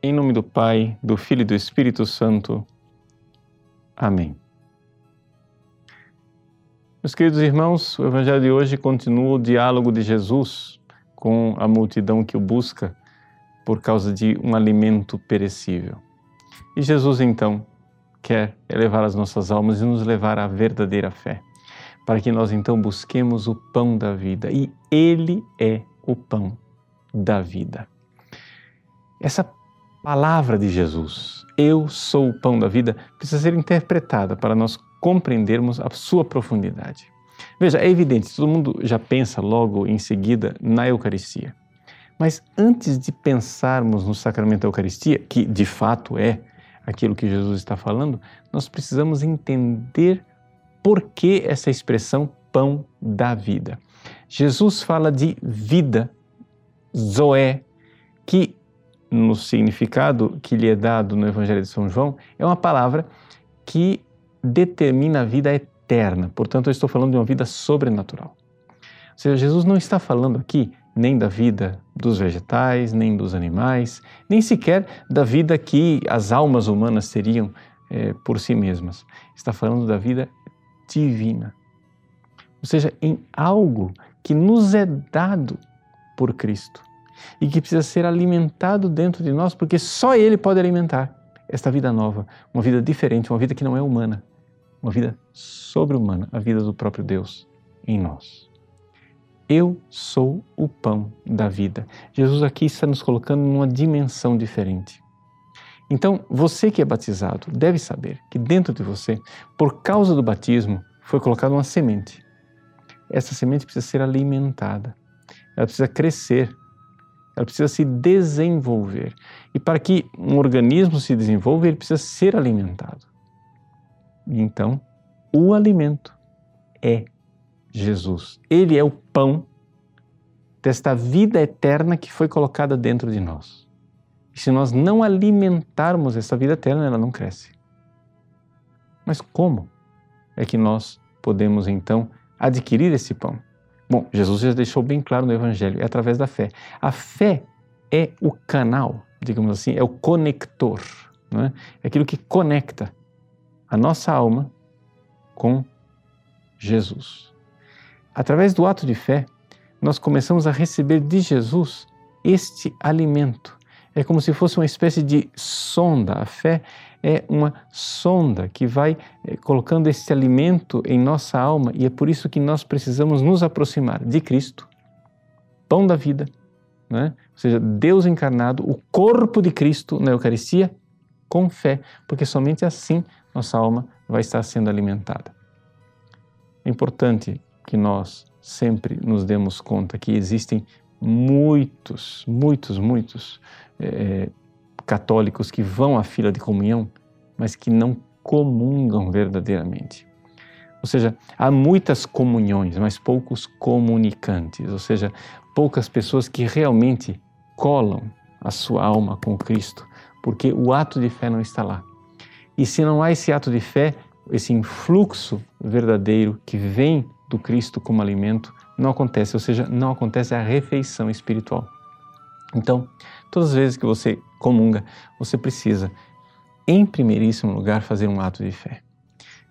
Em nome do Pai, do Filho e do Espírito Santo. Amém. Meus queridos irmãos, o Evangelho de hoje continua o diálogo de Jesus com a multidão que o busca por causa de um alimento perecível. E Jesus então quer elevar as nossas almas e nos levar à verdadeira fé, para que nós então busquemos o pão da vida. E Ele é o pão da vida. Essa palavra de Jesus, eu sou o pão da vida, precisa ser interpretada para nós compreendermos a sua profundidade. Veja, é evidente, todo mundo já pensa logo em seguida na Eucaristia. Mas antes de pensarmos no sacramento da Eucaristia, que de fato é aquilo que Jesus está falando, nós precisamos entender por que essa expressão pão da vida. Jesus fala de vida, zoé, que no significado que lhe é dado no Evangelho de São João, é uma palavra que determina a vida eterna. Portanto, eu estou falando de uma vida sobrenatural. Ou seja, Jesus não está falando aqui nem da vida dos vegetais, nem dos animais, nem sequer da vida que as almas humanas teriam é, por si mesmas. Está falando da vida divina. Ou seja, em algo que nos é dado por Cristo e que precisa ser alimentado dentro de nós, porque só Ele pode alimentar esta vida nova, uma vida diferente, uma vida que não é humana, uma vida sobre-humana, a vida do próprio Deus em nós. Eu sou o pão da vida. Jesus aqui está nos colocando numa dimensão diferente. Então, você que é batizado deve saber que dentro de você, por causa do batismo, foi colocada uma semente. Essa semente precisa ser alimentada, ela precisa crescer ela precisa se desenvolver. E para que um organismo se desenvolva, ele precisa ser alimentado. Então, o alimento é Jesus. Ele é o pão desta vida eterna que foi colocada dentro de nós. E se nós não alimentarmos essa vida eterna, ela não cresce. Mas como é que nós podemos então adquirir esse pão? Bom, Jesus já deixou bem claro no Evangelho, é através da fé. A fé é o canal, digamos assim, é o conector, não é? é aquilo que conecta a nossa alma com Jesus. Através do ato de fé, nós começamos a receber de Jesus este alimento. É como se fosse uma espécie de sonda. A fé é uma sonda que vai eh, colocando esse alimento em nossa alma e é por isso que nós precisamos nos aproximar de Cristo, pão da vida, né? ou seja, Deus encarnado, o corpo de Cristo na Eucaristia, com fé, porque somente assim nossa alma vai estar sendo alimentada. É importante que nós sempre nos demos conta que existem muitos, muitos, muitos é, católicos que vão à fila de comunhão, mas que não comungam verdadeiramente. Ou seja, há muitas comunhões, mas poucos comunicantes, ou seja, poucas pessoas que realmente colam a sua alma com Cristo, porque o ato de fé não está lá. E se não há esse ato de fé, esse influxo verdadeiro que vem do Cristo como alimento, não acontece, ou seja, não acontece a refeição espiritual. Então, todas as vezes que você comunga, você precisa, em primeiríssimo lugar, fazer um ato de fé.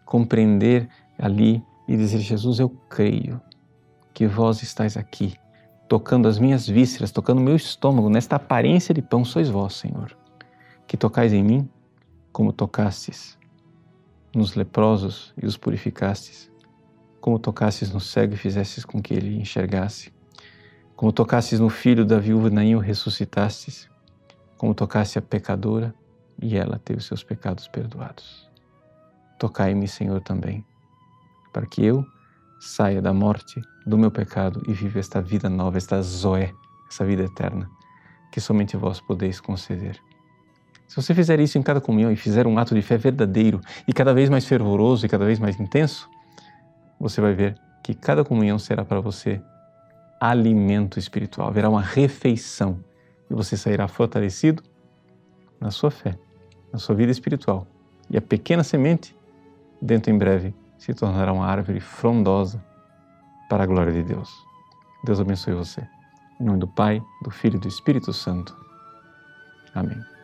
Compreender ali e dizer: Jesus, eu creio que vós estáis aqui, tocando as minhas vísceras, tocando o meu estômago, nesta aparência de pão sois vós, Senhor, que tocais em mim como tocastes nos leprosos e os purificastes, como tocastes no cego e fizestes com que ele enxergasse como tocasses no filho da viúva Naim o ressuscitastes, como tocasse a pecadora e ela teve seus pecados perdoados. Tocai-me, Senhor, também, para que eu saia da morte do meu pecado e viva esta vida nova, esta zoé, essa vida eterna, que somente vós podeis conceder. Se você fizer isso em cada comunhão e fizer um ato de fé verdadeiro e cada vez mais fervoroso e cada vez mais intenso, você vai ver que cada comunhão será para você alimento espiritual, haverá uma refeição e você sairá fortalecido na sua fé, na sua vida espiritual. E a pequena semente, dentro em breve, se tornará uma árvore frondosa para a glória de Deus. Deus abençoe você. Em nome do Pai, do Filho e do Espírito Santo. Amém.